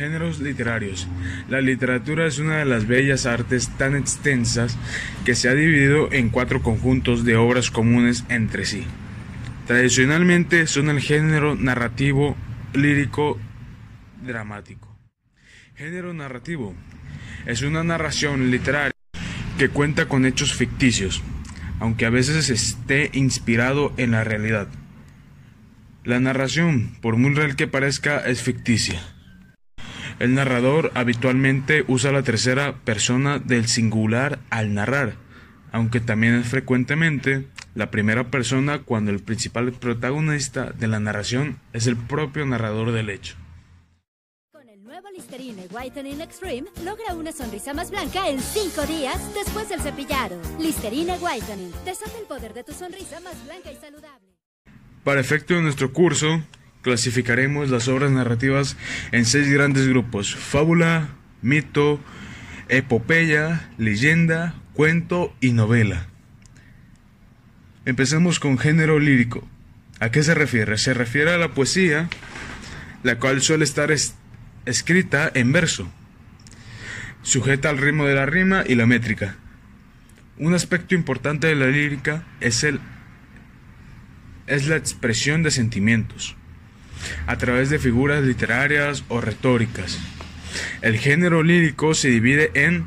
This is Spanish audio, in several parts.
Géneros literarios. La literatura es una de las bellas artes tan extensas que se ha dividido en cuatro conjuntos de obras comunes entre sí. Tradicionalmente son el género narrativo, lírico, dramático. Género narrativo. Es una narración literaria que cuenta con hechos ficticios, aunque a veces esté inspirado en la realidad. La narración, por muy real que parezca, es ficticia. El narrador habitualmente usa la tercera persona del singular al narrar, aunque también es frecuentemente la primera persona cuando el principal protagonista de la narración es el propio narrador del hecho. Con el nuevo Listerine Whitening Extreme, logra una sonrisa más blanca en 5 días después del cepillado. Listerine Whitening, desata el poder de tu sonrisa más blanca y saludable. Para efecto de nuestro curso, clasificaremos las obras narrativas en seis grandes grupos, fábula, mito, epopeya, leyenda, cuento y novela. Empecemos con género lírico. ¿A qué se refiere? Se refiere a la poesía, la cual suele estar escrita en verso, sujeta al ritmo de la rima y la métrica. Un aspecto importante de la lírica es, el, es la expresión de sentimientos a través de figuras literarias o retóricas. El género lírico se divide en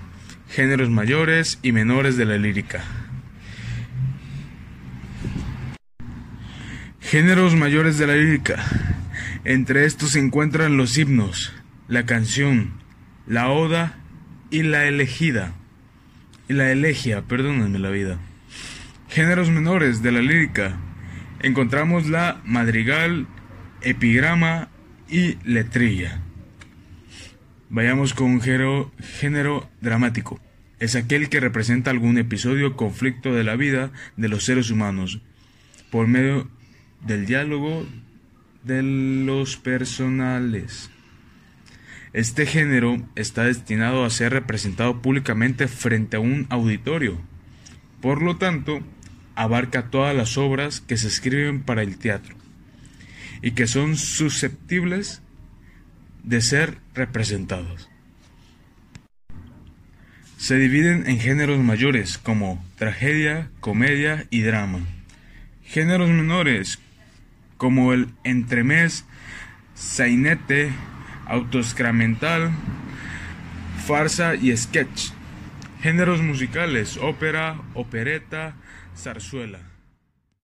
géneros mayores y menores de la lírica. Géneros mayores de la lírica. Entre estos se encuentran los himnos, la canción, la oda y la elegida. Y la elegia, perdónenme la vida. Géneros menores de la lírica. Encontramos la madrigal, epigrama y letrilla. Vayamos con un género, género dramático. Es aquel que representa algún episodio o conflicto de la vida de los seres humanos por medio del diálogo de los personales. Este género está destinado a ser representado públicamente frente a un auditorio. Por lo tanto, abarca todas las obras que se escriben para el teatro y que son susceptibles de ser representados. Se dividen en géneros mayores como tragedia, comedia y drama. Géneros menores como el entremés, sainete, autoscramental, farsa y sketch. Géneros musicales, ópera, opereta, zarzuela.